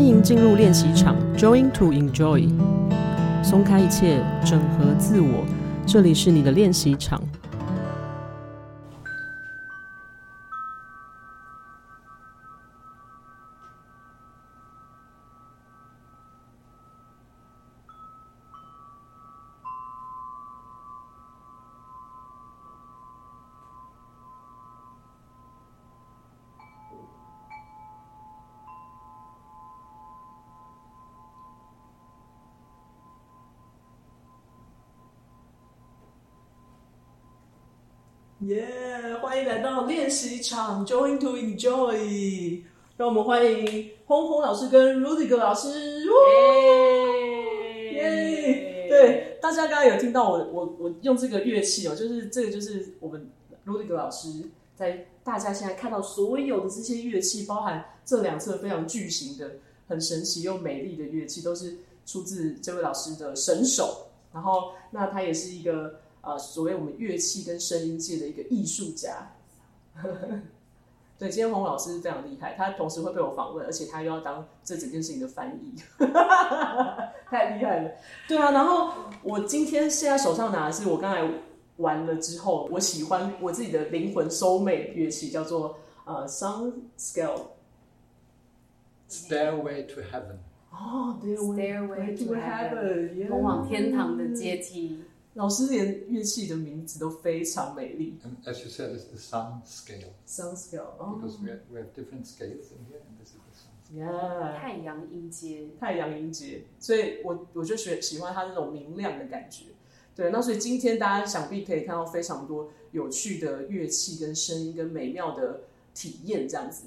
欢迎进入练习场，Join to enjoy，松开一切，整合自我，这里是你的练习场。习场，Join to enjoy。让我们欢迎轰轰老师跟 Rudy 老师。耶！对，大家刚刚有听到我我我用这个乐器哦，就是这个就是我们 Rudy 老师在大家现在看到所有的这些乐器，包含这两侧非常巨型的、很神奇又美丽的乐器，都是出自这位老师的神手。然后，那他也是一个。呃，所谓我们乐器跟声音界的一个艺术家，对，今天洪老师非常厉害，他同时会被我访问，而且他又要当这整件事情的翻译，太厉害了。对啊，然后我今天现在手上拿的是我刚才玩了之后，我喜欢我自己的灵魂收妹乐器，叫做呃，Sound Scale，Stairway to Heaven。哦，Stairway to Heaven，通往天堂的阶梯。老师连乐器的名字都非常美丽。And as you said, it's the sound scale. Sound scale. Because we have we have different scales in here, and this is the sound. Yeah. 太阳音阶。太阳音阶，所以我我就喜喜欢它那种明亮的感觉。对，那所以今天大家想必可以看到非常多有趣的乐器跟声音跟美妙的体验，这样子。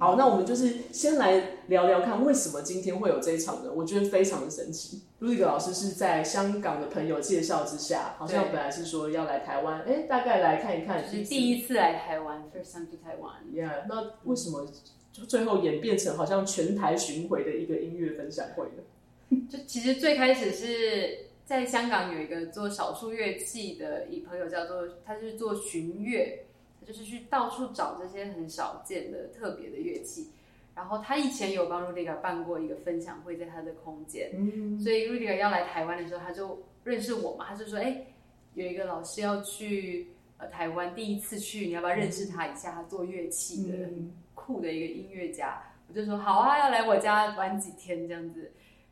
好，那我们就是先来聊聊看，为什么今天会有这一场呢？我觉得非常的神奇。路易格老师是在香港的朋友介绍之下，好像本来是说要来台湾，哎，大概来看一看，是第一次来台湾，first time to Taiwan。Yeah，那为什么就最后演变成好像全台巡回的一个音乐分享会呢？就其实最开始是在香港有一个做少数乐器的一朋友，叫做他是做巡乐。就是去到处找这些很少见的特别的乐器，然后他以前有帮 Rudiger 办过一个分享会，在他的空间，嗯所以 Rudiger 要来台湾的时候，他就认识我嘛，他就说：“哎，有一个老师要去呃台湾，第一次去，你要不要认识他一下？他做乐器的，酷的一个音乐家。”我就说：“好啊，要来我家玩几天这样子。”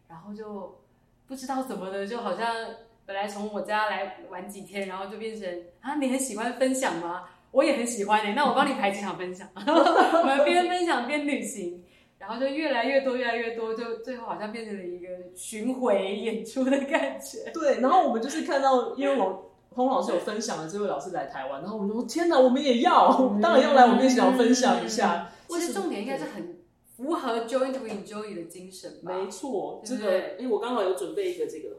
然后就不知道怎么的，就好像本来从我家来玩几天，然后就变成啊，你很喜欢分享吗？我也很喜欢你，那我帮你排几场分享，我们边分享边旅行，然后就越来越多，越来越多，就最后好像变成了一个巡回演出的感觉。对，然后我们就是看到，因为我洪老师有分享了这位老师来台湾，然后我们说天哪，我们也要，当然要来，我们也想要分享一下。其实重点应该是很符合 join to enjoy 的精神吧？没错，这个，因为我刚好有准备一个这个，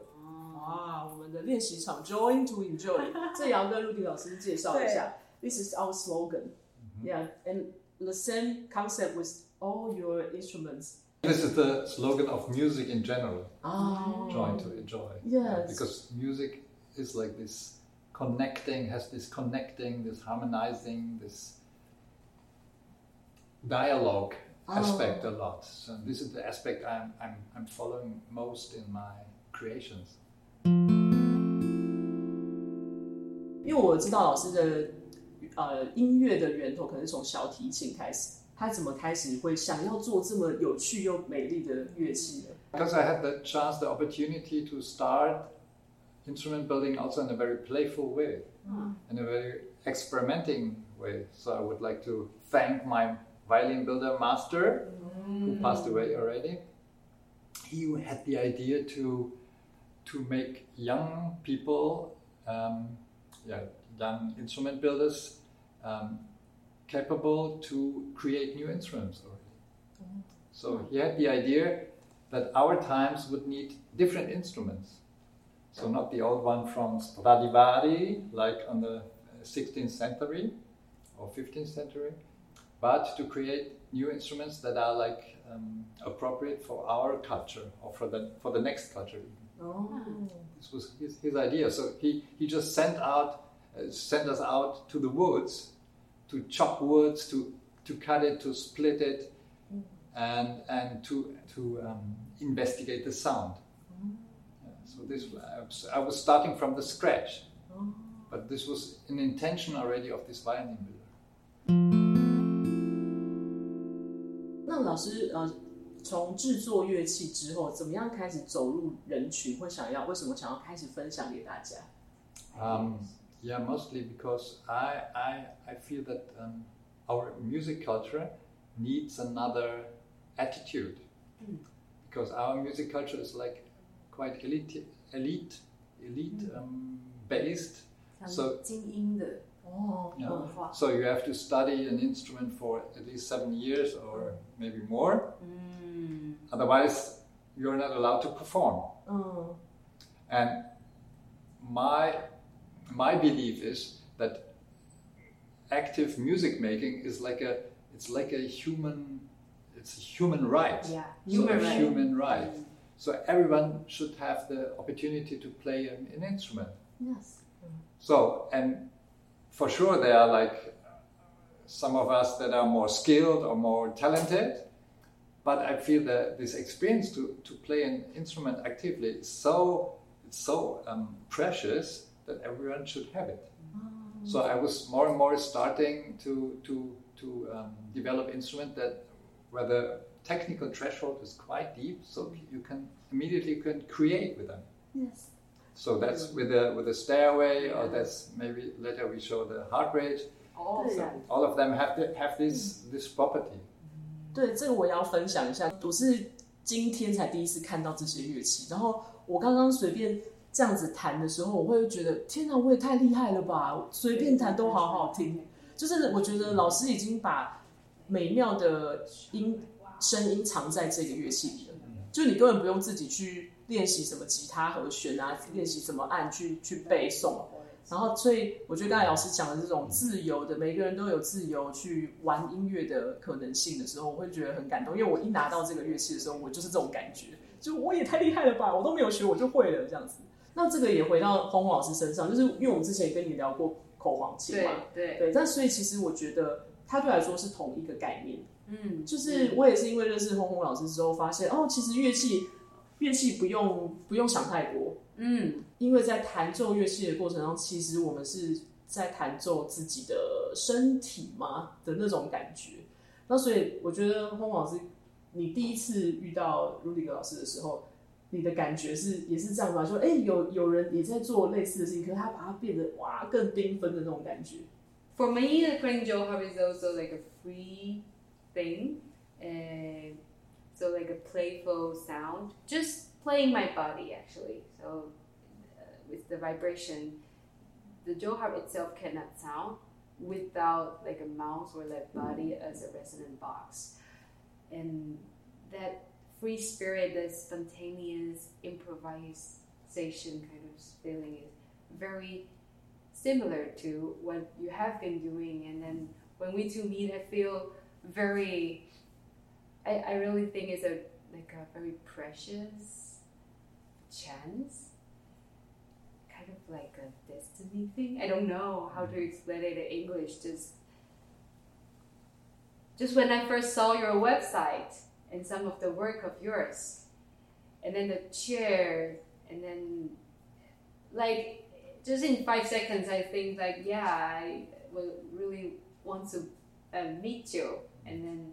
哇，我们的练习场 join to enjoy，这也要跟陆迪老师介绍一下。This is our slogan. Mm-hmm. Yeah, and the same concept with all your instruments. This is the slogan of music in general. Oh. Joy to enjoy. Yes. Because music is like this connecting, has this connecting, this harmonizing, this dialogue oh. aspect a lot. So this is the aspect I'm, I'm, I'm following most in my creations. 因为我知道老师的 呃，音乐的源头可能从小提琴开始，他怎么开始会想要做这么有趣又美丽的乐器呢？Because I had the chance, the opportunity to start instrument building also in a very playful way, mm. in a very experimenting way. So I would like to thank my violin builder master, mm. who passed away already. He had the idea to to make young people, um, yeah, young instrument builders um, capable to create new instruments already. Mm. So he had the idea that our times would need different instruments. So not the old one from Stradivari, like on the 16th century or 15th century, but to create new instruments that are like um, appropriate for our culture or for the for the next culture. Oh. This was his, his idea. So he, he just sent out uh, sent us out to the woods to chop woods, to to cut it, to split it, and and to to um, investigate the sound. Yeah, so this I was, I was starting from the scratch, but this was an intention already of this violin builder. 那老师呃，从制作乐器之后，怎么样开始走入人群？会想要为什么想要开始分享给大家？ Um, yeah, mostly because I I, I feel that um, our music culture needs another attitude mm. because our music culture is like quite elite elite elite mm. um, based. So, oh. yeah. so you have to study an instrument for at least seven years or maybe more. Mm. Otherwise, you're not allowed to perform. And my my belief is that active music making is like a it's like a human it's a human right. Yeah, So human a right. human right. So everyone should have the opportunity to play an, an instrument. yes So and for sure there are like some of us that are more skilled or more talented. But I feel that this experience to, to play an instrument actively is so it's so um, precious that everyone should have it. So I was more and more starting to to to um, develop instrument that where the technical threshold is quite deep, so you can immediately you can create with them. yes So that's with the with the stairway, or that's maybe later we show the heart rate. 哦， Yeah. So all of them have the, have this this property. 对，这个我也要分享一下。我是今天才第一次看到这些乐器，然后我刚刚随便 这样子弹的时候，我会觉得天哪，我也太厉害了吧！随便弹都好好听。就是我觉得老师已经把美妙的音声音藏在这个乐器里了，就你根本不用自己去练习什么吉他和弦啊，练习怎么按去去背诵。然后，所以我觉得刚才老师讲的这种自由的，每个人都有自由去玩音乐的可能性的时候，我会觉得很感动。因为我一拿到这个乐器的时候，我就是这种感觉，就我也太厉害了吧，我都没有学我就会了这样子。那这个也回到轰轰老师身上，就是因为我们之前也跟你聊过口簧琴对嘛，对，对，那所以其实我觉得它对我来说是同一个概念。嗯，就是我也是因为认识轰轰老师之后，发现哦，其实乐器乐器不用不用想太多，嗯因为在弹奏乐器的过程中，其实我们是在弹奏自己的身体嘛的那种感觉。那所以我觉得轰老师，你第一次遇到卢迪格老师的时候，For me, the cream hub is also like a free thing, and so like a playful sound, just playing my body actually. So uh, with the vibration, the jaw harp itself cannot sound without like a mouse or like body as a resonant box, and that free spirit, that spontaneous improvisation kind of feeling is very similar to what you have been doing. And then when we two meet i feel very i, I really think it's a like a very precious chance kind of like a destiny thing. I don't know how to explain it in english. Just just when i first saw your website and some of the work of yours. And then the chair and then like just in five seconds, I think like, yeah, I will really want to uh, meet you, and then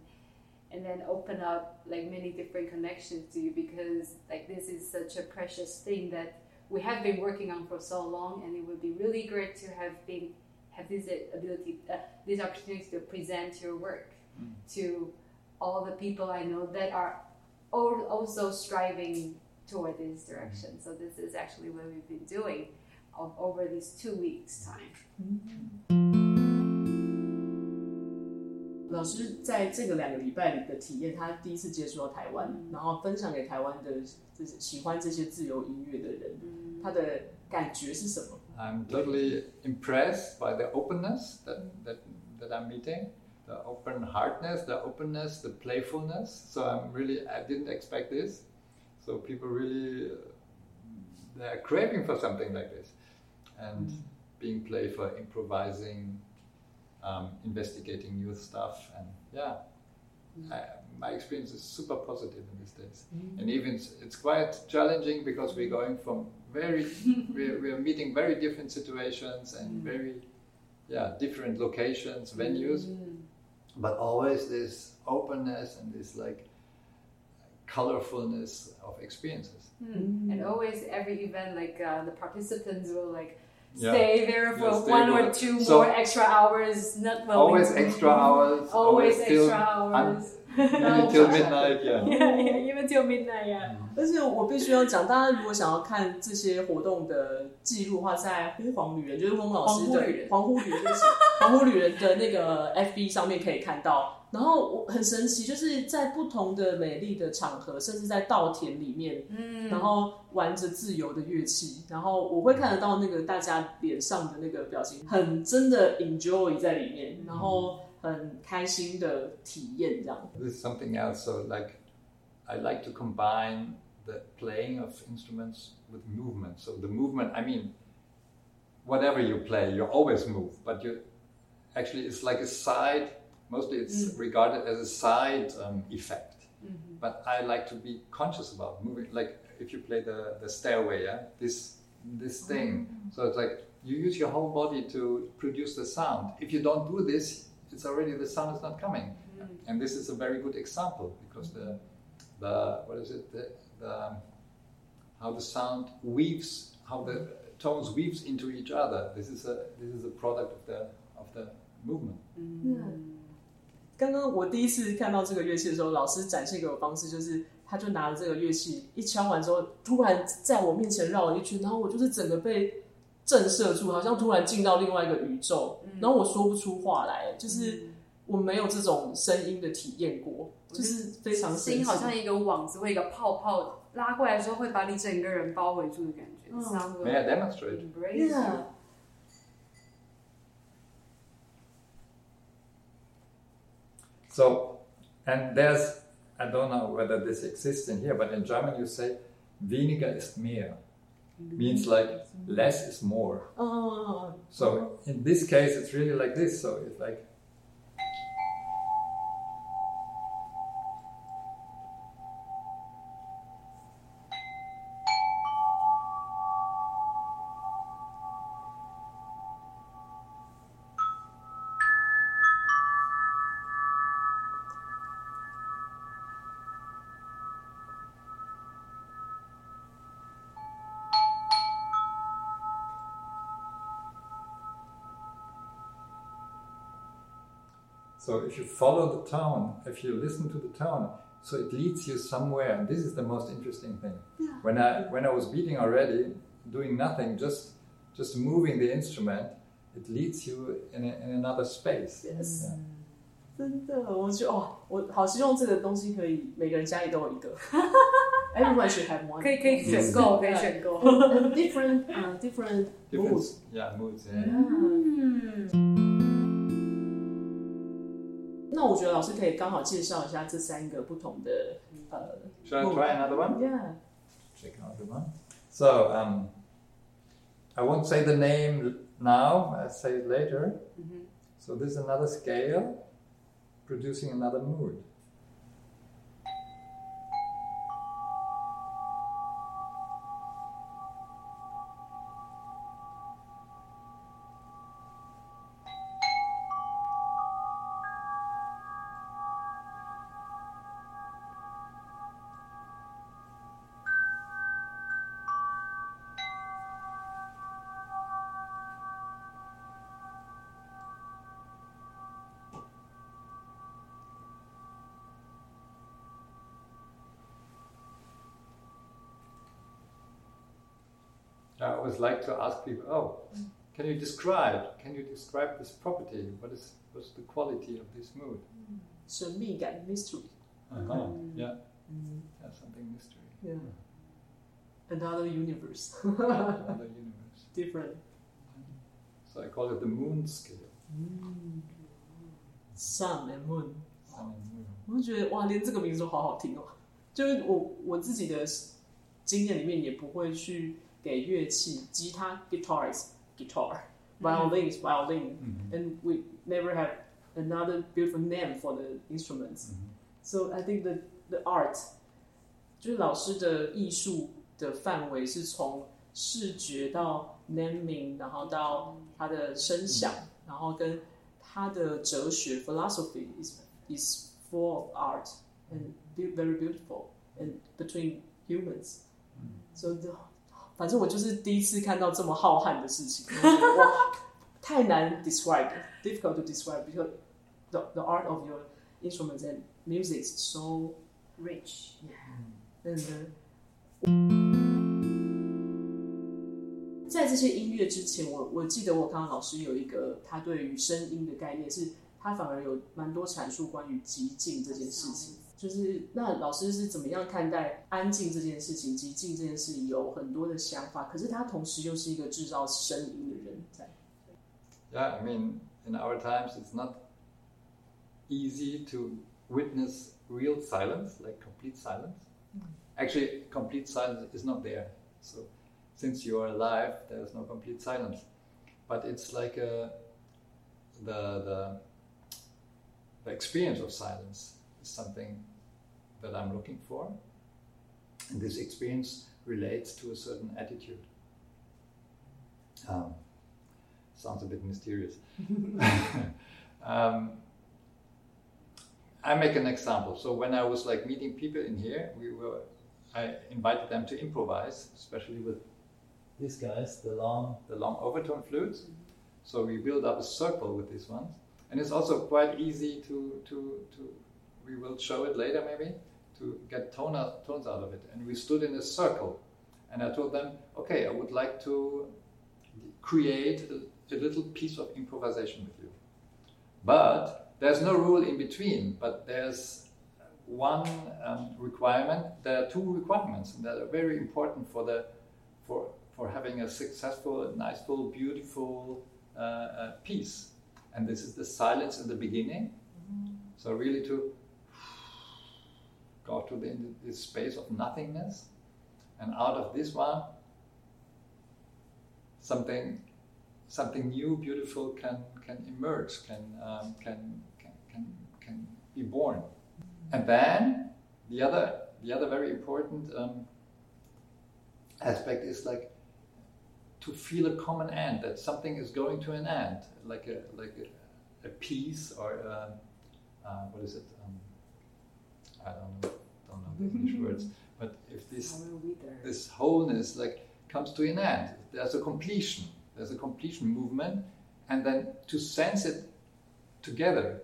and then open up like many different connections to you because like this is such a precious thing that we have been working on for so long, and it would be really great to have been have this ability, uh, this opportunity to present your work to all the people I know that are al- also striving toward this direction. So this is actually what we've been doing of over these two weeks time. 老师在这个两个礼拜里的体验，他第一次接触到台湾，然后分享给台湾的这些喜欢这些自由音乐的人，他的感觉是什么？ I'm totally impressed by the openness that, that, that I'm meeting, the open heartness, the openness, the playfulness. So I'm really, I didn't expect this. So people really, uh, they're craving for something like this. And mm-hmm. being playful, improvising, um, investigating new stuff, and yeah, mm-hmm. I, my experience is super positive in these days. Mm-hmm. And even it's, it's quite challenging because we're going from very, we're, we're meeting very different situations and very, yeah, different locations, venues, but always this openness and this like colorfulness of experiences. Hmm. And always every event, like uh, the participants will like Yeah. stay there for Yeah, stay one or two So- more extra hours. Not willing Always extra hours. Always till extra hours. Maybe till midnight, yeah. yeah, yeah, even till midnight. Yeah. 而且我必须要讲，大家如果想要看这些活动的记录的话，在呼黄女人，就是翁老师的黄呼旅人黄呼旅人，就是黄呼 旅人的那个 FB 上面可以看到。然后我很神奇，就是在不同的美丽的场合，甚至在稻田里面，嗯，然后玩着自由的乐器，然后我会看得到那个大家脸上的那个表情，很真的 enjoy 在里面，然后很开心的体验这样。 This is something else. So, like, I like to combine the playing of instruments with movement. So, the movement, I mean, whatever you play, you always move, but you actually, it's like a side, mostly it's regarded as a side um, effect. But I like to be conscious about moving. Like, if you play the, the stairway, yeah, this, this thing. So, it's like you use your whole body to produce the sound. If you don't do this, it's already the sound is not coming and this is a very good example because the the what is it the, the how the sound weaves how the tones weaves into each other this is a this is a product of the of the movement 刚刚我第一次看到这个乐器的时候，老师展现给我的方式就是，他就拿着这个乐器一敲完之后，突然在我面前绕了一圈，然后我就是整个被 震慑住，好像突然进到另外一个宇宙，然后我说不出话来，就是我没有这种声音的体验过，就是非常神奇心好像一个网子或一个泡泡拉过来的时候，会把你整个人包围住的感觉。嗯 may I demonstrate. Yeah. so and there's I don't know whether this exists in here but in German you say weniger ist mehr means like less is more. Oh. 嗯，so in this case it's really like this. So it's like if you follow the tone, if you listen to the tone, so it leads you somewhere, and this is the most interesting thing. When I when I was beating already, doing nothing, just just moving the instrument, it leads you in, a, in another space. Yes. Yeah. 真的，我觉得哇，我好希望这个东西可以每个人家里都有一个。Everyone should have one. 可以可以选购，可以选购。 And different, uh, different Different, moods. yeah, moods. Yeah. 嗯， 那我觉得老师可以刚好介绍一下这三个不同的呃 Shall I try another one? Yeah. Check out the one. So um, I won't say the name now. I'll say it later. So this is another scale, producing another mood. I always like to ask people, oh, can you describe? Can you describe this property? What is what's the quality of this mood? 神秘感 mystery. Uh-huh. Yeah, Mm, yeah, something mystery. yeah. Another universe. Another universe. Different. So I call it the moon scale. Sun and moon. Sun and moon. 我就觉得哇，连这个名字都好好听哦。就是我我自己的经验里面，也不会去 给乐器，吉他 guitar is guitar，violin is violin， Mhm. and we never have another beautiful name for the instruments. Mhm. So I think the the art 就是老师的艺术的范围是从视觉到 naming，然后到他的声响，然后跟他的哲学 philosophy is is full of art and be- very beautiful and between humans. So the 反正我就是第一次看到这么浩瀚的事情，太难 describe, difficult to describe because the the art of your instruments and music is so uh, 在这些音乐之前，我我记得我刚刚老师有一个他对于声音的概念是，他反而有蛮多阐述关于极静这件事情。就是那老师是怎么样看待安静这件事情、极静这件事情，有很多的想法，可是他同时又是一个制造声音的人在。 Yeah, I mean, in our times, it's not easy to witness real silence, like complete silence. Actually, complete silence is not there. So, since you are alive, there is no complete silence. But it's like a, the, the, the experience of silence is something that I'm looking for. And this experience relates to a certain attitude. Um, sounds a bit mysterious. um, I make an example. So when I was like meeting people in here, we were I invited them to improvise, especially with these guys, the long the long overtone flutes. So we build up a circle with these ones, and it's also quite easy to to to. We will show it later, maybe to get tone out, tones out of it. And we stood in a circle, and I told them, okay, I would like to create a, a little piece of improvisation with you. But there's no rule in between, but there's one um, requirement. There are two requirements that are very important for the for for having a successful, nice, full, beautiful uh, uh, piece. And this is the silence in the beginning. So really to go to the, this space of nothingness, and out of this one, something something new, beautiful can can emerge, can um, can, can can can be born, and then the other the other very important um, aspect is like to feel a common end that something is going to an end, like a like a, a piece or um uh, what is it? Um, I don't know, English words, but if this this wholeness like comes to an end, there's a completion there's a completion movement, and then to sense it together.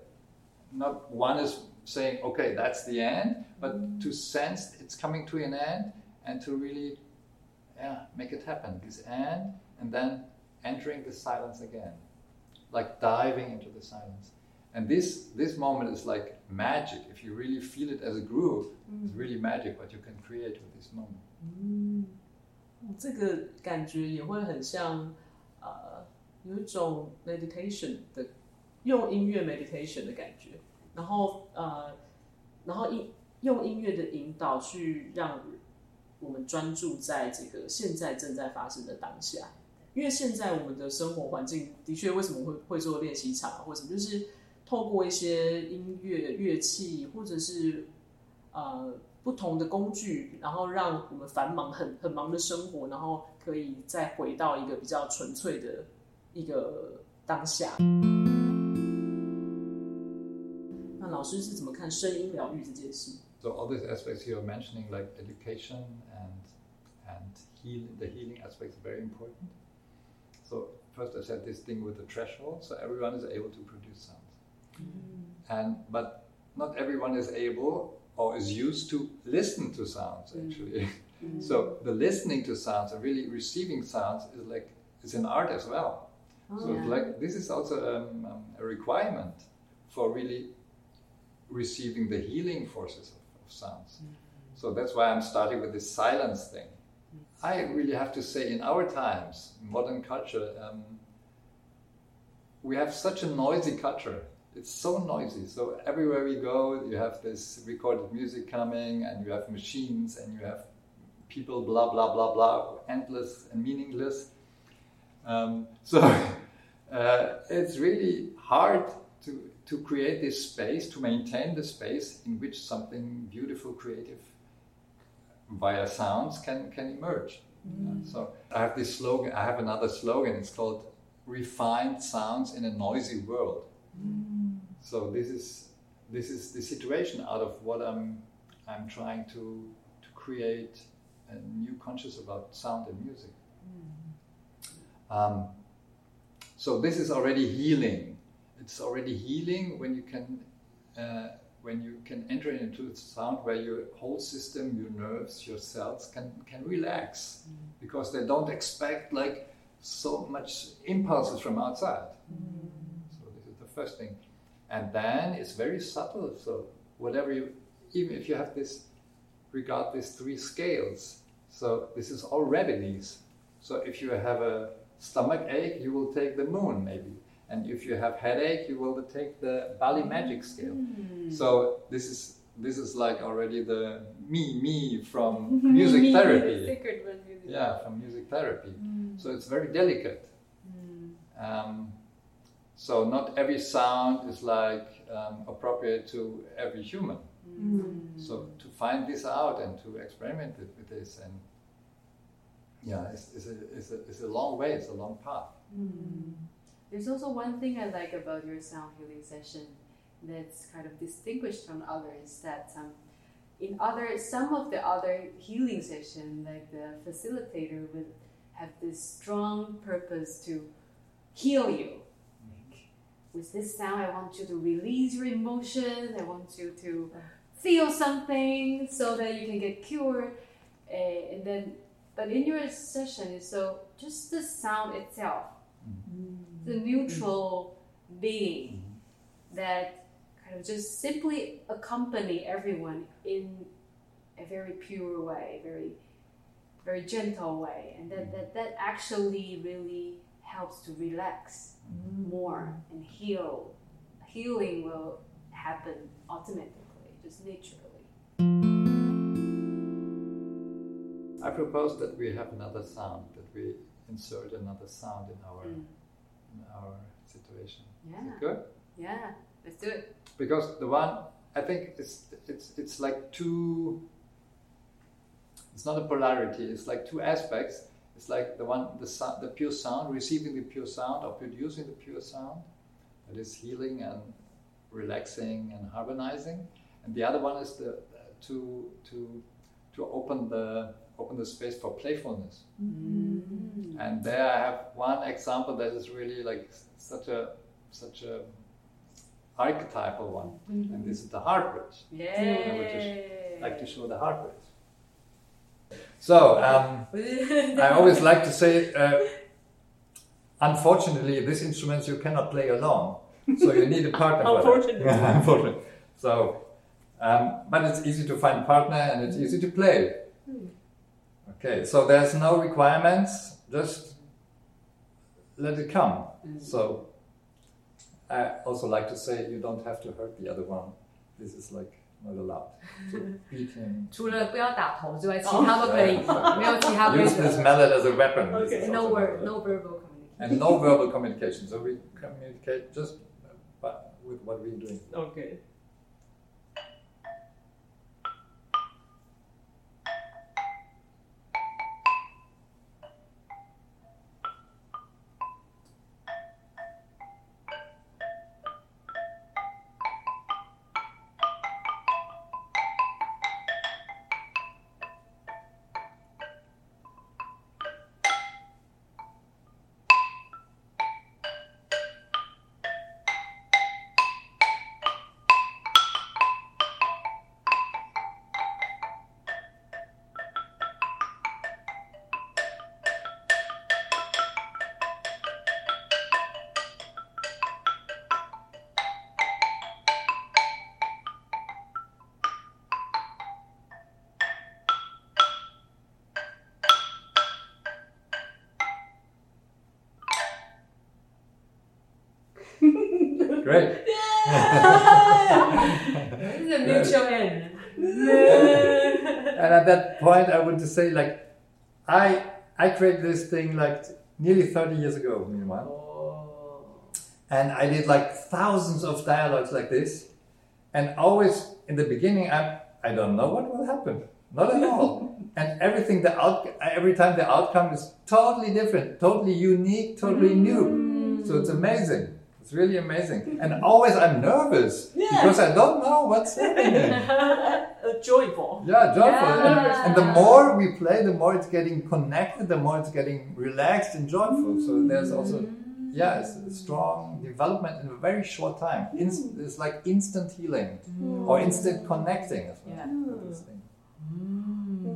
Not one is saying, okay, that's the end, but to sense it's coming to an end and to really yeah, make it happen. This end, and then entering the silence again, like diving into the silence. And this this moment is like magic. If you really feel it as a groove, it's really magic what you can create with this moment. 嗯，这个感觉也会很像，呃，有一种 meditation 的用音乐 meditation 的感觉，然后呃，然后音用音乐的引导去让我们专注在这个现在正在发生的当下，因为现在我们的生活环境的确为什么会会做练习场啊，或者什么，就是透过一些音乐乐器或者是呃不同的工具，然后让我们繁忙很很忙的生活，然后可以再回到一个比较纯粹的一个当下。那老师是怎么看声音疗愈这件事？So all these aspects you're mentioning, like education and and healing, the healing aspect is very important. So first I said this thing with the threshold, so everyone is able to produce sound. And but not everyone is able or is used to listen to sounds actually. so the listening to sounds and really receiving sounds is like is an art as well. So it's like this is also um, um, a requirement for really receiving the healing forces of, of sounds. So that's why I'm starting with this silence thing. I really have to say, in our times, modern culture, um, we have such a noisy culture. It's so noisy. So everywhere we go, you have this recorded music coming, and you have machines, and you have people, blah blah blah blah, endless and meaningless. Um, so uh, it's really hard to, to create this space, to maintain the space in which something beautiful, creative via sounds can, can emerge. Mm. So I have this slogan, I have another slogan, it's called refined sounds in a noisy world. Mm. So this is this is the situation out of what I'm I'm trying to to create a new conscious about sound and music. Mm. Um, so this is already healing. It's already healing when you can uh, when you can enter into the sound where your whole system, your nerves, your cells can can relax mm. because they don't expect like so much impulses from outside. Mm. So this is the first thing, and then it's very subtle. So whatever you, even if you have this, regard these three scales. So this is all remedies. So if you have a stomach ache, you will take the moon maybe. And if you have headache, you will take the Bali magic scale. Mm. So this is this is like already the me me from music me, therapy. Music. Yeah, from music therapy. Mm. So it's very delicate. Mm. Um, so not every sound is like um, appropriate to every human. Mm. So to find this out and to experiment with this and yeah, it's, it's, a, it's, a, it's a long way, it's a long path. Mm. There's also one thing I like about your sound healing session that's kind of distinguished from others that um, in other some of the other healing session like the facilitator would have this strong purpose to heal you with this sound i want you to release your emotions i want you to feel something so that you can get cured uh, and then but in your session is so just the sound itself mm. the neutral being mm-hmm. that kind of just simply accompany everyone in a very pure way, very very gentle way, and that that, that actually really helps to relax more and heal. Healing will happen automatically, just naturally. I propose that we have another sound, that we insert another sound in our mm. in our situation. Yeah. good? Yeah. Let's do it. Because the one I think it's it's it's like two. It's not a polarity. It's like two aspects. It's like the one the sound, the pure sound, receiving the pure sound or producing the pure sound, that is healing and relaxing and harmonizing. And the other one is the to to to open the open the space for playfulness. Mm-hmm. And there I have one example that is really like such a such a archetypal one, mm-hmm. and this is the heart bridge. Yay. I would just like to show the heart bridge. So um, I always like to say, uh, unfortunately, this instrument you cannot play alone, so you need a partner. unfortunately, unfortunately. So, um, but it's easy to find a partner and it's easy to play. Hmm. Okay, so there's no requirements, just let it come. Mm. So I also like to say you don't have to hurt the other one. This is like not allowed to beat him. 除了不要打头之外，其他都可以，没有其他规 Use this mallet as a weapon. Okay. No word, no verbal communication. And no verbal communication. So we communicate just with what we're doing. Okay. At that point, I would just say, like, I I created this thing like nearly 30 years ago, meanwhile. Oh. And I did like thousands of dialogues like this. And always in the beginning, I, I don't know what will happen. Not at all. and everything, the out, every time the outcome is totally different, totally unique, totally new. Mm. So it's amazing. It's really amazing. And always I'm nervous Yeah. because I don't know what's happening. Uh, joyful. Yeah, joyful. Yeah. And, and the more we play, the more it's getting connected, the more it's getting relaxed and joyful. So there's also, yeah, it's a strong development in a very short time. Inst- it's like instant healing or instant connecting as well. Yeah. This, thing.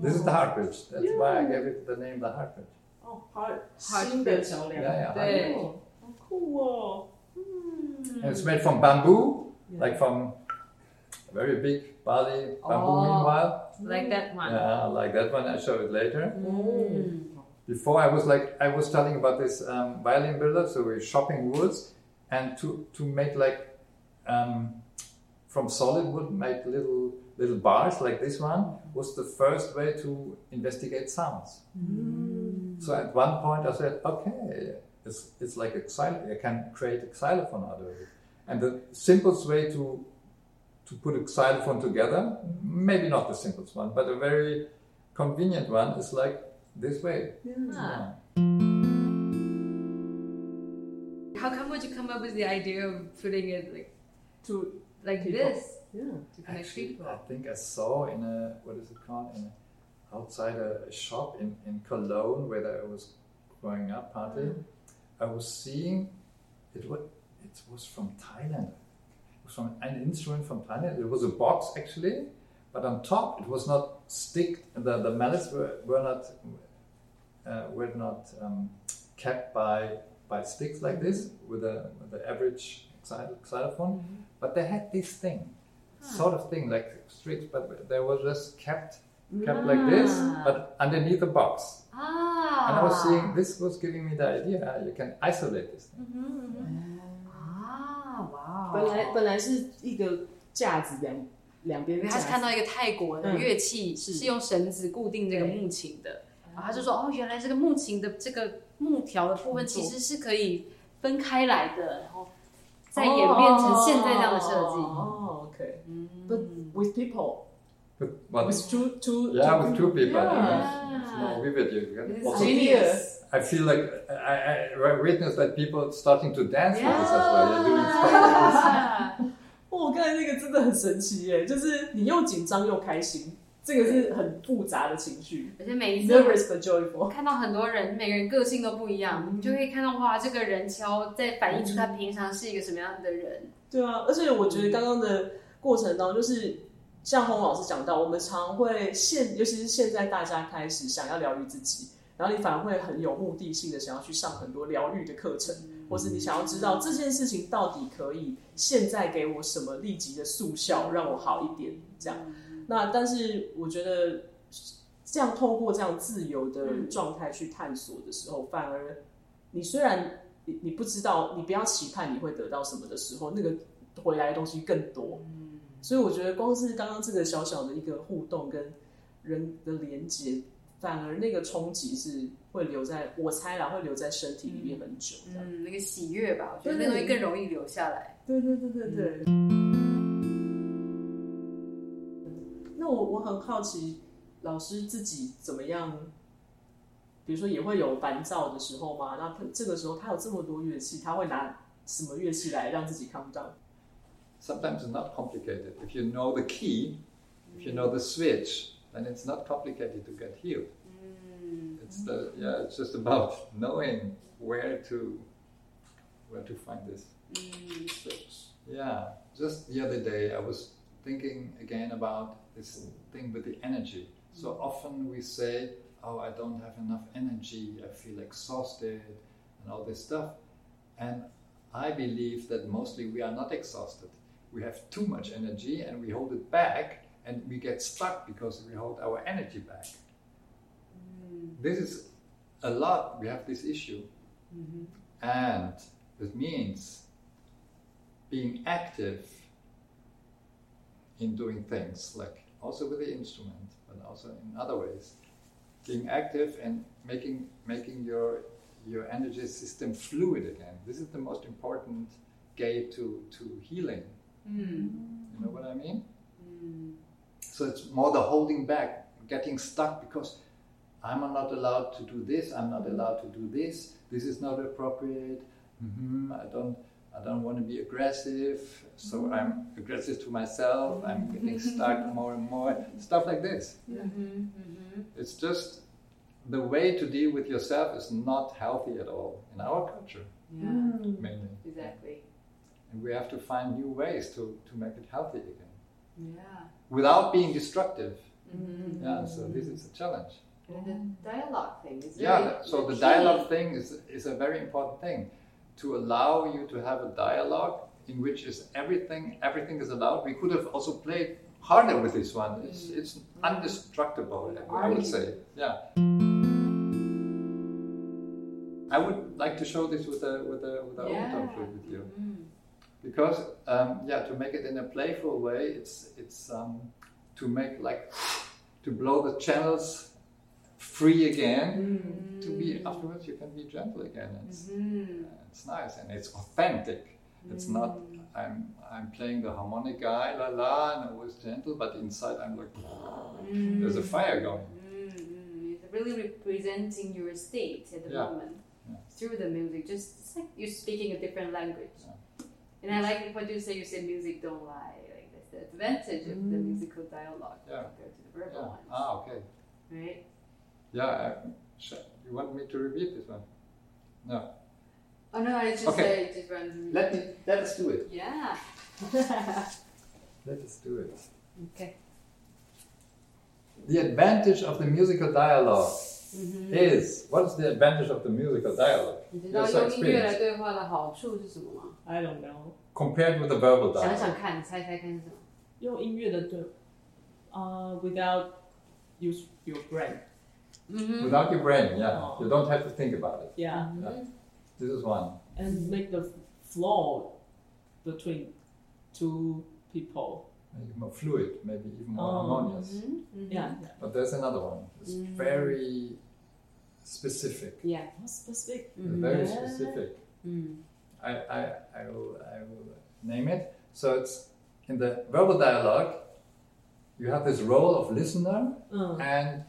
this is the heart bridge. That's why I gave it the name the heart bridge. 哦，heart Heart 新的桥梁。 Yeah, yeah. 对哦，好酷哦。 And it's made from bamboo, like from a very big Bali bamboo. Oh. Meanwhile, Like that one. yeah, like that one. I show it later. Mm. Before I was like I was telling about this um, violin builder, so we're shopping woods, and to to make like um, from solid wood make little little bars like this one was the first way to investigate sounds. So at one point I said, okay, it's it's like a xylophone. I can create a xylophone out of it, and the simplest way to to put a xylophone together, maybe not the simplest one, but a very convenient one is like this way. Ah. How come would you come up with the idea of putting it like To like People. this yeah. to connect Actually, people? I think I saw in a what is it called in a, outside a, shop in, in Cologne where I was growing up partly. I was seeing it was it was from Thailand. It was from an instrument from Thailand. It was a box actually, but on top it was not stick. The the mallets were, were not uh, were not um, kept by by sticks like this with a with the average xyl- xylophone, but they had this thing, sort of thing like strings, but they were just kept kept like this, Ah. but underneath the box. Ah. And I was seeing this was giving me the idea uh, you can isolate this thing. 啊，哇！本来本来是一个架子两两边他是看到一个泰国的乐器是是用绳子固定这个木琴的，然后他就说哦，原来这个木琴的这个木条的部分其实是可以分开来的，然后再演变成现在这样的设计。哦，OK。嗯 But with people, But with two two Yeah, with two people. Yeah. It's more vivid. You This can is also, genius. I feel like I, I witness that people starting to dance with this as well. You're doing stuff like this. 啊哦，我刚才那个真的很神奇耶，就是你又紧张又开心，这个是很复杂的情绪而且每一次，nervous but joyful。看到很多人，每个人个性都不一样，你就可以看到哇，这个人敲在反映出他平常是一个什么样的人。对啊，而且我觉得刚刚的过程当中，就是像洪老师讲到，我们常会现，尤其是现在大家开始想要疗愈自己，然后你反而会很有目的性的想要去上很多疗愈的课程，或是你想要知道这件事情到底可以现在给我什么立即的速效，让我好一点，这样。那但是我觉得这样透过这样自由的状态去探索的时候，反而你虽然你你不知道，你不要期盼你会得到什么的时候，那个回来的东西更多。所以我觉得光是刚刚这个小小的一个互动跟人的连接，反而那个冲击是会留在我猜啦，会留在身体里面很久。嗯，那个喜悦吧，我觉得那东西更容易留下来。对对对对对。那我我很好奇，老师自己怎么样？比如说也会有烦躁的时候吗？那他这个时候他有这么多乐器，他会拿什么乐器来让自己 calm down？Sometimes it's not complicated. If you know the key, if you know the switch, then it's not complicated to get healed. 嗯 It's the yeah. It's just about knowing where to where to find this. Mm-hmm. 嗯，switch。Yeah, just the other day I was thinking again about this thing with the energy. So mm-hmm. often we say, Oh, I don't have enough energy, I feel exhausted, and all this stuff. And I believe that mostly we are not exhausted. We have too much energy and we hold it back, and we get stuck because we hold our energy back. Mm. This is a lot, we have this issue. Mm-hmm. And it means being active in doing things, like also with the instrument, but also in other ways. Being active and making making your your energy system fluid again. This is the most important gate to, to healing. Mm. You know what I mean? Mm. So it's more the holding back, getting stuck because I'm not allowed to do this, I'm not allowed to do this, this is not appropriate, hmm I don't I don't want to be aggressive, so I'm aggressive to myself, I'm getting stuck more and more, stuff like this. Mhm, mhm. It's just the way to deal with yourself is not healthy at all in our culture, Yeah, Mm. mainly. exactly. And we have to find new ways to, to make it healthy again Yeah. without being destructive. Mhm. Yeah, so this is a challenge. And the dialogue thing is Yeah, very so the key. dialogue thing is, is a very important thing to allow you to have a dialogue in which is everything everything is allowed. We could have also played harder with this one. It's it's indestructible, I would say. Yeah. I would like to show this with a with a with a Yeah. With you Mm. Because um, yeah, to make it in a playful way, it's it's um, to make like to blow the channels free again Mm. to be afterwards you can be gentle again it's, Mhm. it's nice and it's authentic it's not Mm. i'm i'm playing the harmonic guy la la and always gentle but inside i'm like Mm. there's a fire going Mm, mm. It's really representing your state at the Yeah. moment Yeah. through the music. Just it's like you're speaking a different language. Yeah. And I like what you say. You say music don't lie. Like that's the advantage of the Mm. musical dialogue Yeah. compared to the verbal yeah. ones, ah okay right? yeah I, sh- you want me to repeat this one no Oh no, I just Okay. say just run. let me let us do it Yeah. let us do it okay. the advantage of the musical dialogue Mm-hmm. is what is the advantage of the musical dialogue 你知道 Yes, 用音乐 experience. 来对话的好处是什么吗？ I don't know， compared with the verbal 想 dialogue 想看，猜猜看是什么？用音乐的对，呃、w i t h o u t use your brain，嗯哼。 without your brain yeah Oh. you don't have to think about it yeah，嗯 this is one and make the flow between two people。 maybe more fluid, maybe even more oh. Ah. harmonious. Mm -hmm. Mm -hmm. Yeah. But there's another one. It's mm very specific. Yeah, more specific. Very mm. yeah. specific. Mm. I, I, I, will, I will name it. So it's in the verbal dialogue, you have this role of listener uh. and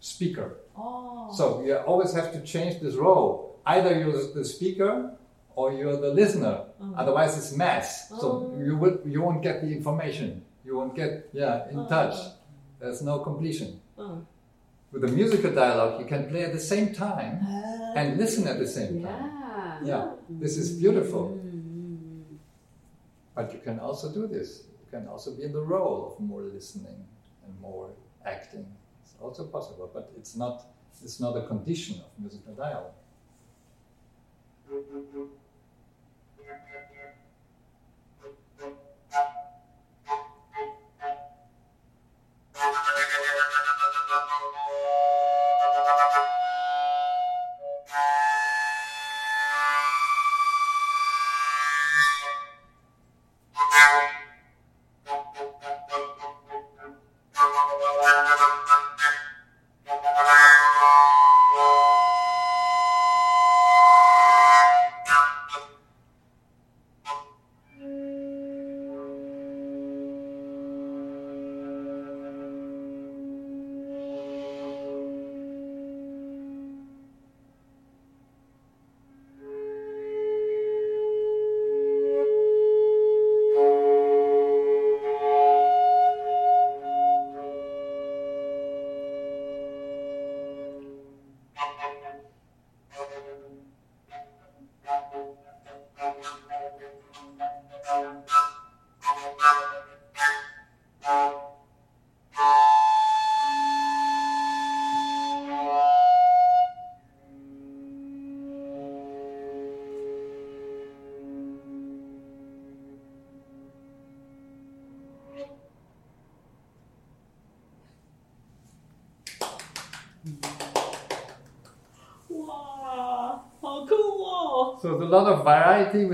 speaker. Oh. So you always have to change this role. Either you're the speaker or you're the listener. Mm. Otherwise, it's mass. So Oh. you will you won't get the information. You won't get yeah in Oh. touch. There's no completion. 嗯 With the musical dialogue, you can play at the same time and listen at the same time. Yeah. Yeah, this is beautiful. Mm. But you can also do this. You can also be in the role of more listening and more acting. It's also possible, but it's not. It's not a condition of musical dialogue.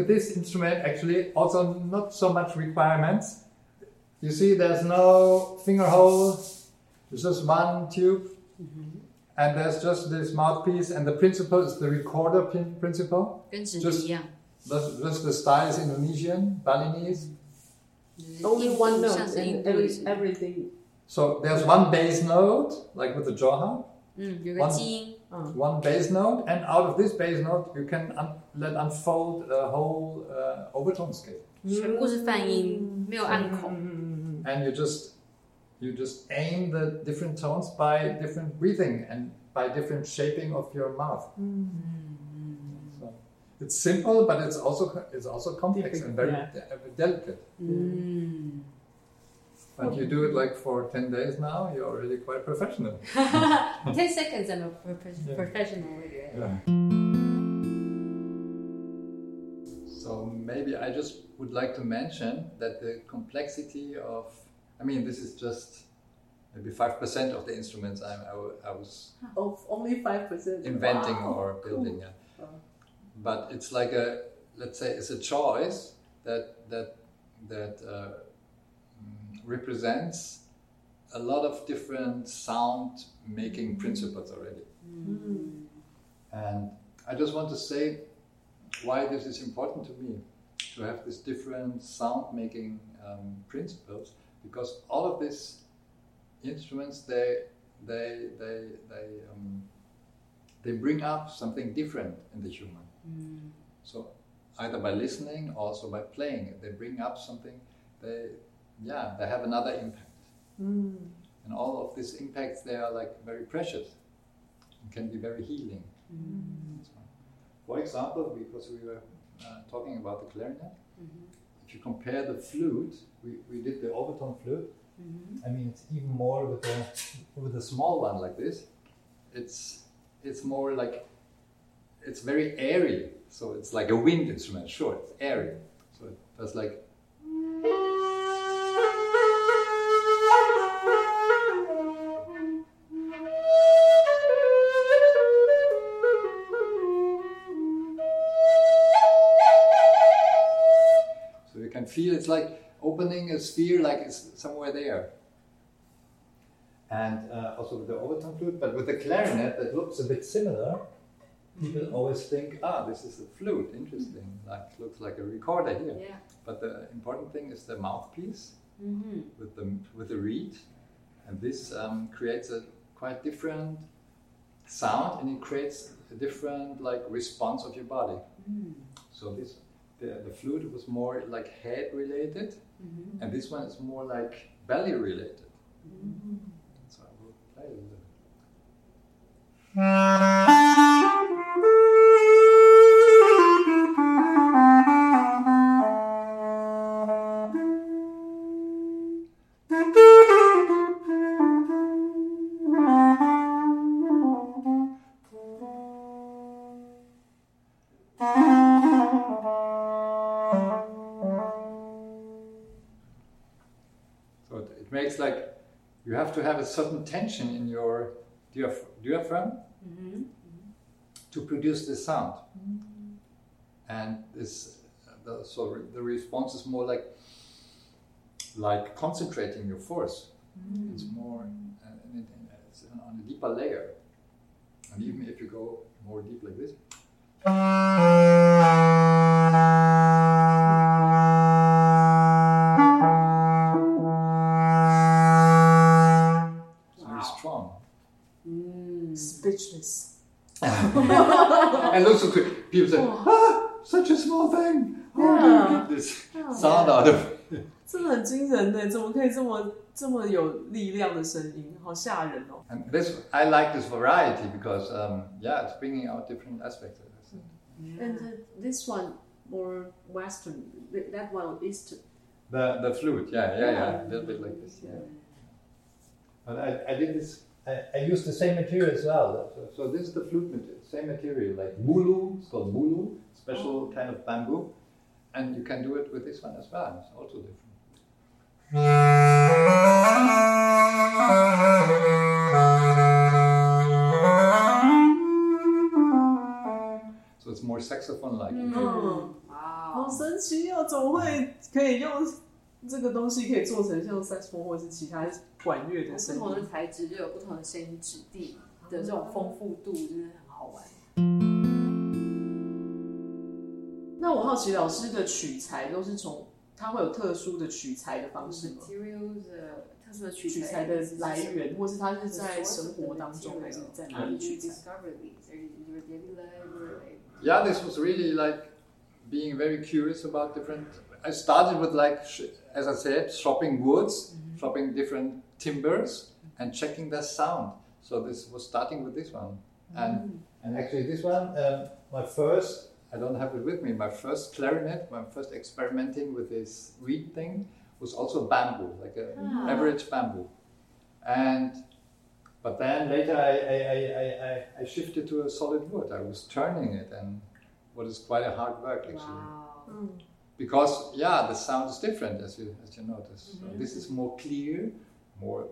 with this instrument, actually, also not so much requirements. You see, there's no finger hole. There's just one tube, mm-hmm. and there's just this mouthpiece. And the principle is the recorder pin principle. Just, just, just the style is Indonesian, Balinese. Only one note in every, everything. So there's one bass note, like with the jaw Mm, one, 基因， one bass note, and out of this bass note, you can un- let unfold a whole uh, overtone scale. 全部是泛音，没有暗孔。 And you just you just aim the different tones by different breathing and by different shaping of your mouth. So it's simple, but it's also it's also complex and very Yeah. de- delicate. 嗯， But you do it like for ten days now, you're already quite professional. ten seconds I'm a prof- Yeah. professional already. Yeah. So maybe I just would like to mention that the complexity of, I mean, this is just maybe five percent of the instruments I was Of only 5%. inventing Wow, or cool. building. Yeah. Wow. But it's like a, let's say, it's a choice that that that uh, represents a lot of different sound making principles already. Mm. And I just want to say why this is important to me to have these different sound making um, principles because all of these instruments they they they they um, they bring up something different in the human. So either by listening, or also by playing, they bring up something. They yeah they have another impact. Mm. And all of these impacts, they are like very precious and can be very healing. So, For example, because we were uh, talking about the clarinet, if you compare the flute, we, we did the overtone flute. I mean, it's even more with a with a small one like this. It's it's more like it's very airy. So it's like a wind instrument. Sure, it's airy. So it does like feel it's like opening a sphere, like it's somewhere there. And uh, also with the overtone flute, but with the clarinet, that looks a bit similar. People always think, ah, this is a flute, interesting. Like looks like a recorder here. Yeah. But the important thing is the mouthpiece Mm-hmm. with the with the reed, and this um, creates a quite different sound, and it creates a different like response of your body. So this the, the flute was more like head related, mm-hmm. and this one is more like belly related. Mm-hmm. So I will play a little bit. So it, makes like you have to have a certain tension in your diaph- diaphragm mm-hmm. to produce this sound. Mm-hmm. And this, the, so re- the response is more like like concentrating your force. Mm-hmm. It's more uh, it's on a deeper layer. And even if you go more deep like this. and look so quick. People say, ah, such a small thing. How do you get this sound out of it? 真的很惊人呢，怎么可以这么这么有力量的声音？好吓人哦！ And this, I like this variety because, um, yeah, it's bringing out different aspects of it. And uh, this one more Western, th- that one Eastern. The, the flute, yeah, yeah, yeah, Yeah. a little bit like this. Yeah. But I, I did this, I, I used the same material as well. So, so this is the flute material, same material, like bulu, it's called bulu, special kind of bamboo. And you can do it with this one as well, it's also different. So it's more saxophone-like. 嗯，哇好神奇哦！怎么会可以用 这个东西可以做成像三重或是其他管乐的声音。不同的材质就有不同的声音质地，的这种丰富度真的很好玩。那我好奇老师的取材都是从他会有特殊的取材的方式吗？特殊的取材的来源，或是他是在生活当中还是在哪里取材？Yeah, this was really like being very curious about different. I started with like, as I said, shopping woods, shopping different timbers, and checking their sound. So this was starting with this one, and and actually this one, um, my first. I don't have it with me. My first clarinet, my first experimenting with this reed thing, was also bamboo, like a Ah. average bamboo, and. But then later I, I, I, I, I- I shifted to a solid wood. I was turning it, and what is quite a hard work actually. wow? Because yeah, the sound is different as you as you notice. So Mhm. this is more clear, more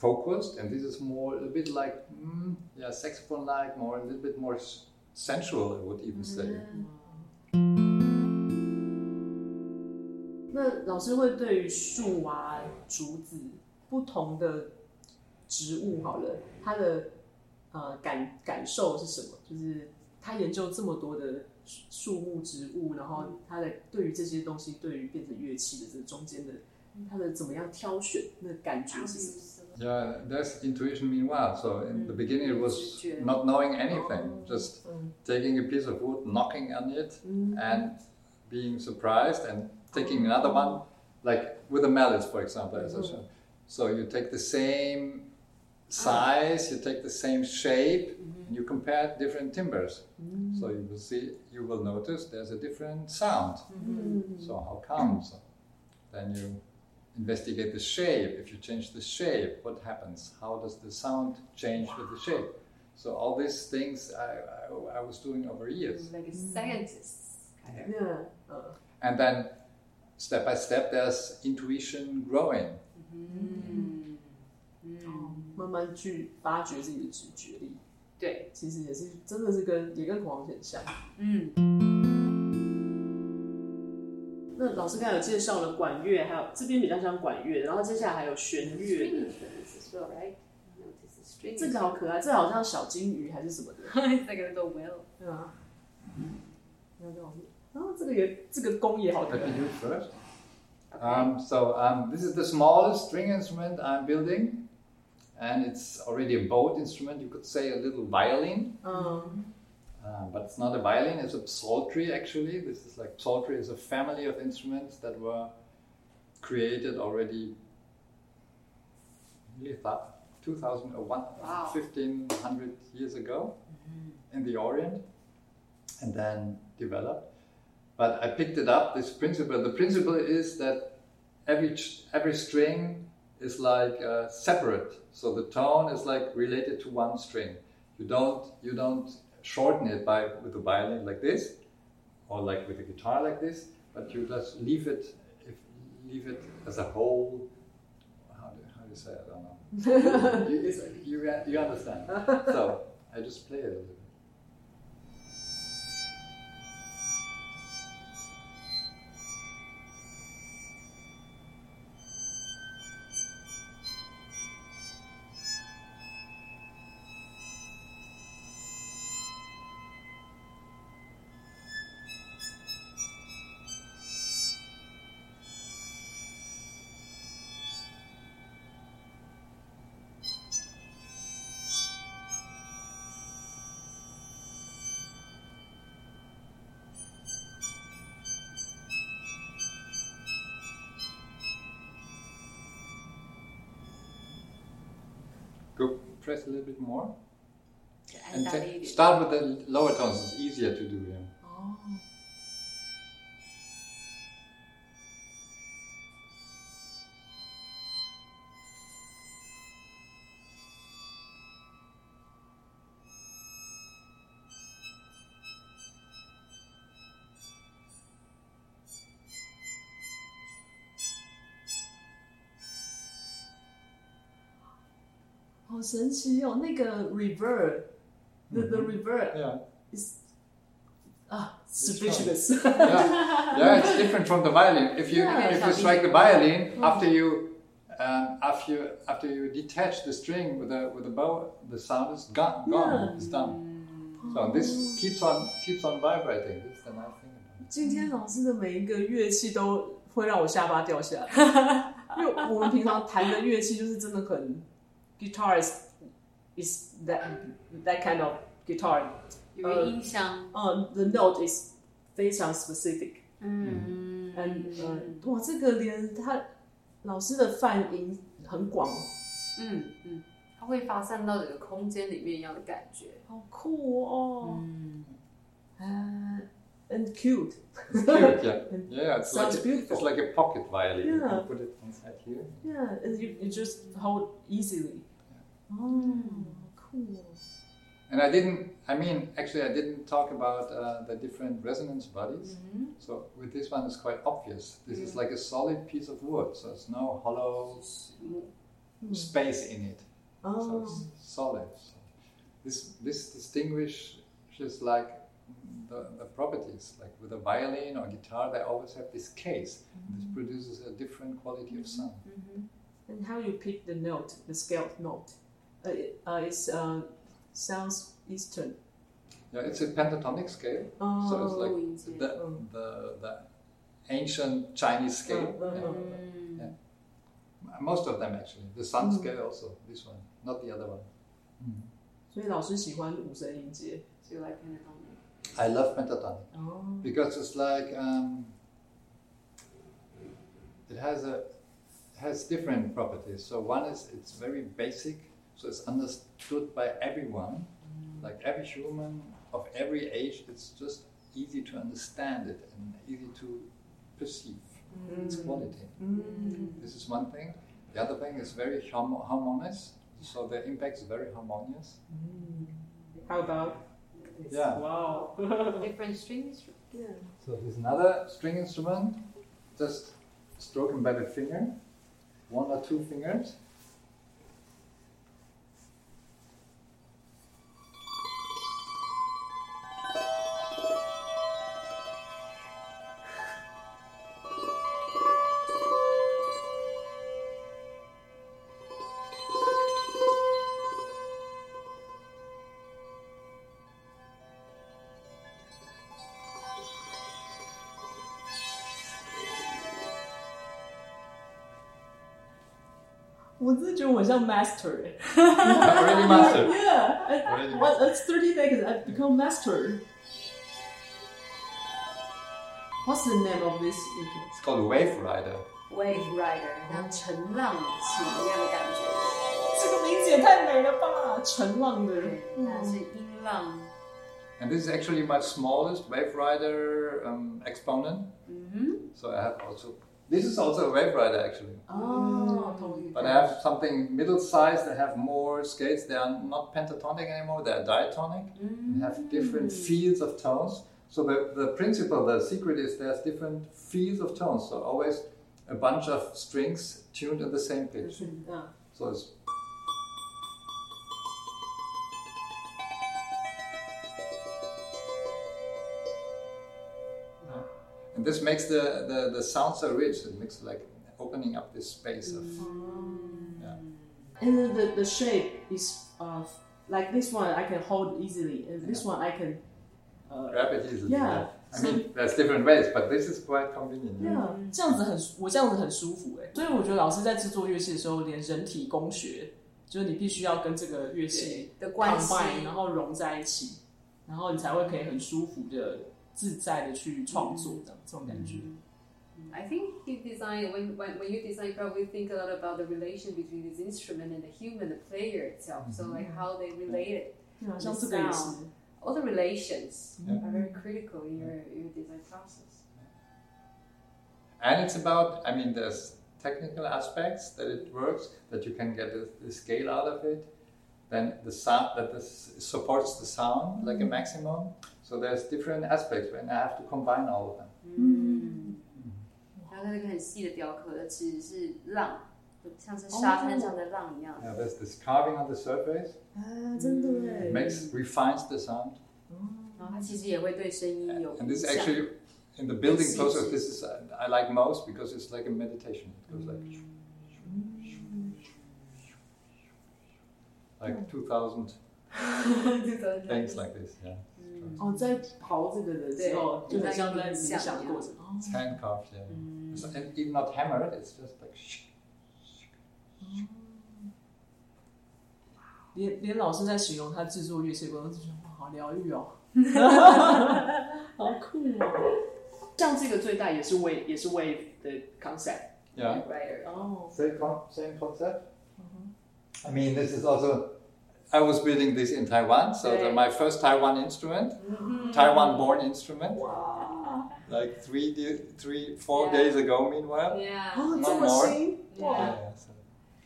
focused, and this is more a bit like mm, yeah, saxophone-like, more a little bit more s- sensual. I would even say. 那老师会对于树啊、竹子不同的植物，好了，他的呃感感受是什么？就是他研究这么多的 树树木植物，然后他的对于这些东西，对于变成乐器的这中间的，他的怎么样挑选，那个感觉是什么？ Yeah, there's intuition. Meanwhile, so in the beginning it was 直觉。 not knowing anything, just 嗯 taking a piece of wood, knocking on it, 嗯 and being surprised and taking another one, like with the mallets, for example, as I Mhm. showed. So you take the same size, you take the same shape, mm -hmm. and you compare different timbers. Mm -hmm. So you will see, you will notice there's a different sound. Mm -hmm. So how comes? Then you investigate the shape. If you change the shape, what happens? How does the sound change with the shape? So all these things I, I, I was doing over years. Mm-hmm. Like a scientist. Kind of. Yeah. Oh. And then step by step, there's intuition growing. Mm-hmm. 慢慢去发掘自己的直觉力。对，其实也是真的是跟也跟恐龙很像。嗯。那老师刚才有介绍了管乐，还有这边比较像管乐，然后接下来还有弦乐。这个好可爱，这、好像小金鱼还是什么的。这个都没有。对啊。然后这个也，这个弓也好可爱。Um, so um, this is the smallest string instrument I'm building. And it's already a bowed instrument. You could say a little violin, 嗯 uh, but it's not a violin. It's a psaltery actually. This is like psaltery is a family of instruments that were created already. Really thought 2000 or one, Wow. 1500 years ago in the Orient, and then developed. But I picked it up. This principle. The principle is that every every string is like uh, separate. So the tone is like related to one string. You don't you don't shorten it by with the violin like this, or like with the guitar like this. But you just leave it if leave it as a whole. How do, how do you say? I don't know. you, you, you understand. so I just play it a little press a little bit more. And Undilated. start with the lower tones. It's easier to do. 神奇哦！那个 reverb，the the reverb Yeah. is 啊 It's speechless。 yeah. yeah, it's different from the violin. If you Yeah, if you something- strike the violin after you um, after you after you detach the string with the with the bow, the sound is gone. Gone. Yeah. It's done. So this keeps on keeps on vibrating. This is the nice thing. about it. 今天老师的每一个乐器都会让我下巴掉下来，因为我们平常弹的乐器就是真的很 ，guitar is is that that kind of guitar，有个音箱，嗯、t h e note is 非常 specific，嗯嗯嗯，哇，这个连他老师的泛音很广，嗯嗯，它会发散到整个空间里面一样的感觉。好酷哦，嗯，啊，and cute， It's cute, yeah. Yeah, it's like Sounds a, beautiful. it's like a pocket violin. You Yeah. can put it inside here. yeah, and you you just hold easily， Oh, cool. And I didn't, I mean, actually, I didn't talk about uh, the different resonance bodies. Mm-hmm. So with this one, it's quite obvious. This is like a solid piece of wood, so there's no hollow mm-hmm. space in it. Oh. So it's oh. solid. So this, this distinguishes like the, the, properties. Like with a violin or guitar, they always have this case. Mm-hmm. This produces a different quality of sound. Mm-hmm. And how you pick the note, the scaled note? Uh, it, uh, it's uh, sounds Eastern. Yeah, it's a pentatonic scale. Oh, so it's like 录音键 the, Mm. the, the ancient Chinese scale. Uh, uh, Yeah. uh. 嗯 Most of them actually. The sun Mm. scale also, this one, not the other one. 所以老师喜欢五声音阶。 ，So you like pentatonic？ I love pentatonic 哦， because it's like um, it has a has different properties. So one is it's very basic, so it's understood by everyone, like every human of every age. It's just easy to understand it and easy to perceive its mm. quality. 嗯 This is one thing. The other thing is very harmo- harmonious. So the impact is very harmonious. Mm. How about? Yeah. Wow. Different strings. yeah. So there's another string instrument, just stroking by the finger, one or two fingers. Yeah. 我真的觉得我像 master 哎。 Already mastered. Yeah. I, Already well, it's 30 seconds. I've become master. What's the name of this instrument? It's called Wave Rider. Wave Rider，像乘浪器一样的感觉。这个名字也太美了吧！乘浪的，对，它是音浪。 And this is actually my smallest Wave Rider um, exponent. 嗯哼， So I have also, this is also a wave rider actually. Oh. But I have something middle sized. They have more scales. They are not pentatonic anymore. They are diatonic. Mm. have different mm. fields of tones. So the, the principle, the secret is there's different fields of tones. So always a bunch of strings tuned at the same pitch. Yeah. So it's and this makes the, the, the sound so rich. It makes like opening up this space of yeah. And then the, the shape is of like this one I can hold easily, and this one I can. Uh, grab it easily. Yeah. I mean, there's different ways, but this is quite convenient. yeah，这样子很我这样子很舒服哎，所以我觉得老师在制作乐器的时候，连人体工学，就是你必须要跟这个乐器的关系 combine，然后融在一起，然后你才会可以很舒服的、 自在的去创作的这种感觉。 I think you design when, when when you design, you probably think a lot about the relation between this instrument and the human, the player itself. So like how they related. 对啊，像这个也是。 All the relations Yeah. are very critical in your your design process. And it's about, I mean, there's technical aspects that it works, that you can get the, the scale out of it. Then the sound that this supports the sound like a maximum. So there's different aspects, and I have to combine all of them. 嗯，然后它这个很细的雕刻，它其实是浪，就像是沙滩上的浪一样。 Yeah, there's this carving on the surface. 啊，真的哎 It makes refines the sound. 然后它其实也会对声音有 And 影 this 响。 actually, in the building Yes, process, yes, this is uh, I like most because it's like a meditation. It goes like. like 2,000 things like this. Yeah, 哦，在刨这个的时候，就很像在冥想的过程。哦 it's hand carved. Yeah, so, and even not hammered. It's just like. 连连老师在形容他制作乐器的过程，就觉得哇，好疗愈哦，好酷哦。像这个最大也是 wave，也是 wave 的 concept。Yeah. Right. 哦，Same, con- same concept. I mean, this is also. I was building this in Taiwan, so the, Right. my first Taiwan instrument, Taiwan-born instrument, 哇， like three, di- three, four Yeah. days ago. Meanwhile, Yeah. 哦， No 这么 more. 新 Yeah. 哇！ yeah, so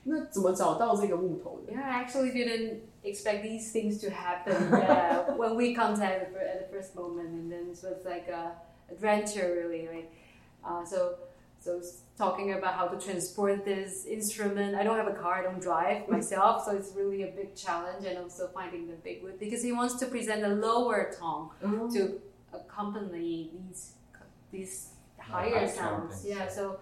那怎么找到这个木头的？ Yeah, I actually didn't expect these things to happen yeah, when we contacted for, at the first moment, and then so it's like a adventure really. Like, uh, so so talking about how to transport this instrument. I don't have a car, I don't drive myself, so it's really a big challenge and also finding the big wood because he wants to present a lower tone mm-hmm. to accompany these these higher sounds. Yeah, so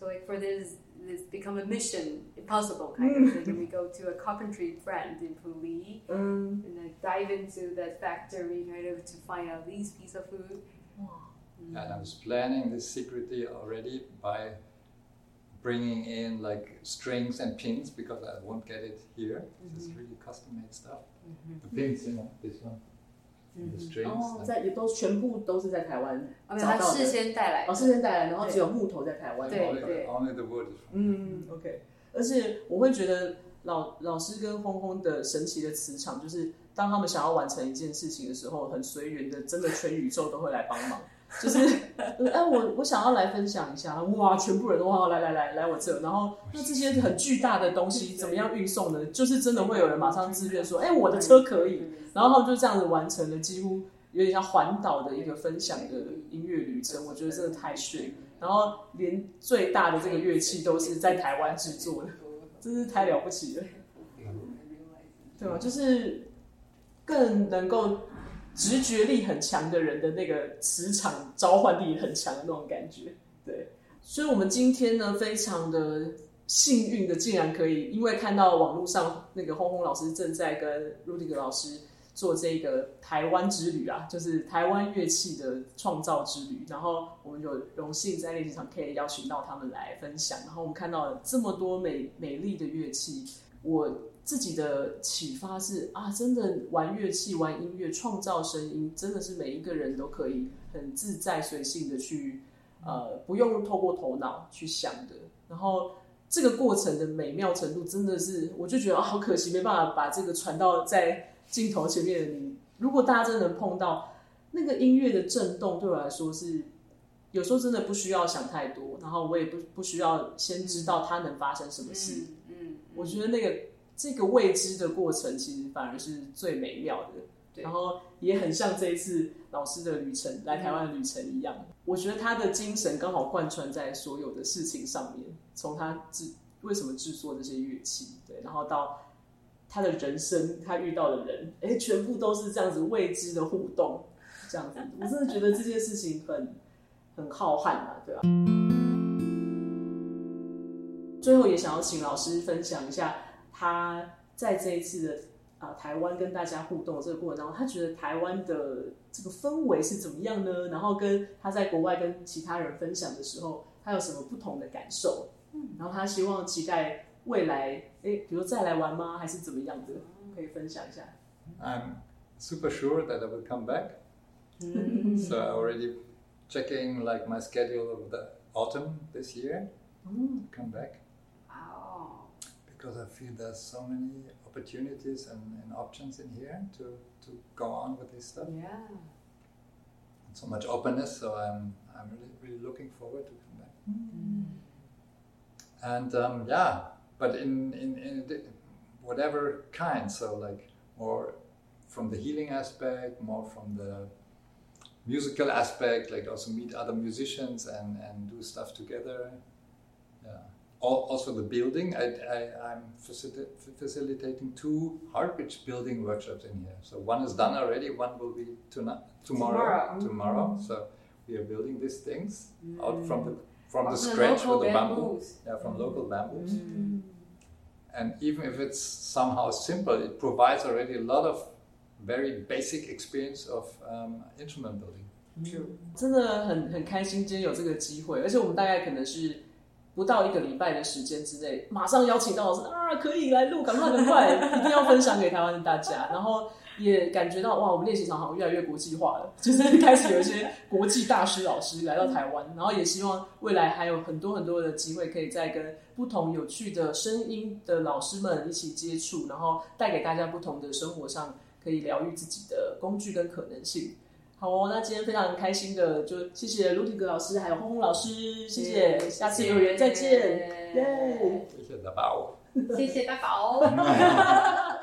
so like for this it's become a mission impossible kind mm. of thing. We go to a carpentry friend in Puli mm. and dive into that factory kind of to find out these piece of food. Wow. And I was planning this secretly already by bringing in like strings and pins because I won't get it here. This is really custom made stuff. The pins, you know, this one, and the strings. 哦在也都全部都是在台湾找到他事的。先带来的哦，事先带来，然后只有木头在台湾。对 only, only the wood 嗯，OK。而且我会觉得老老师跟轰轰的神奇的磁场，就是当他们想要完成一件事情的时候，很随缘的，真的全宇宙都会来帮忙。就是，哎，我我想要来分享一下，哇，全部人都哇，来来来来我这，然后那这些很巨大的东西怎么样运送呢？就是真的会有人马上自愿说，哎，我的车可以，然后他们就这样子完成了，几乎有点像环岛的一个分享的音乐旅程，我觉得真的太炫。然后连最大的这个乐器都是在台湾制作的，真是太了不起了，对吧？就是更能够直觉力很强的人的那个磁场召唤力很强的那种感觉，对。所以我们今天呢，非常的幸运的，竟然可以因为看到网络上那个轰轰老师正在跟 Rudiger 老师做这个台湾之旅啊，就是台湾乐器的创造之旅。然后我们有荣幸在练习场可以邀请到他们来分享。然后我们看到了这么多美美丽的乐器，我自己的启发是啊，真的玩乐器、玩音乐、创造声音，真的是每一个人都可以很自在、随性的去呃，不用透过头脑去想的。然后这个过程的美妙程度，真的是我就觉得、啊、好可惜，没办法把这个传到在镜头前面的你。如果大家真的能碰到那个音乐的震动，对我来说是有时候真的不需要想太多，然后我也不不需要先知道它能发生什么事。嗯嗯，我觉得那个这个未知的过程，其实反而是最美妙的。然后也很像这一次老师的旅程，来台湾的旅程一样。我觉得他的精神刚好贯穿在所有的事情上面，从他制为什么制作这些乐器，对，然后到他的人生，他遇到的人，哎，全部都是这样子未知的互动，这样子，我真的觉得这件事情很很浩瀚啊，对吧、最后也想要请老师分享一下他在这一次的啊、台湾跟大家互动的这个过程当中，他觉得台湾的这个氛围是怎么样呢？然后跟他在国外跟其他人分享的时候，他有什么不同的感受？嗯，然后他希望期待未来，哎，比如再来玩吗？还是怎么样的？可以分享一下。I'm super sure that I will come back. So I already checking like my schedule of the autumn this year. Come back. Because I feel there's so many opportunities and, and options in here to, to go on with this stuff. Yeah. And so much openness. So I'm I'm really really looking forward to come back. And um, yeah, but in in, in whatever kind. So like more from the healing aspect, more from the musical aspect. Like also meet other musicians and and do stuff together Yeah. Al- Also the building. I, I I'm facilita- facilitating two Heartbridge building workshops in here. So one is done already. One will be tonight tomorrow. Tomorrow. Tomorrow. So we are building these things out from the from the From the scratch local with the bamboo. bamboos. Yeah, from local bamboos. and even if it's somehow simple, it provides already a lot of very basic experience of um, instrument building. 真的很很开心，今天有这个机会，而且我们大概可能是 不到一个礼拜的时间之内，马上邀请到老师啊，可以来录，赶快赶快，一定要分享给台湾的大家。然后也感觉到哇，我们练习场好像越来越国际化了，就是开始有一些国际大师老师来到台湾，然后也希望未来还有很多很多的机会，可以再跟不同有趣的声音的老师们一起接触，然后带给大家不同的生活上可以疗愈自己的工具跟可能性。好哦，那今天非常开心的，就谢谢卢迪格老师，还有轰轰老师，谢谢，下次有缘再见，耶，谢谢大宝，谢谢大宝。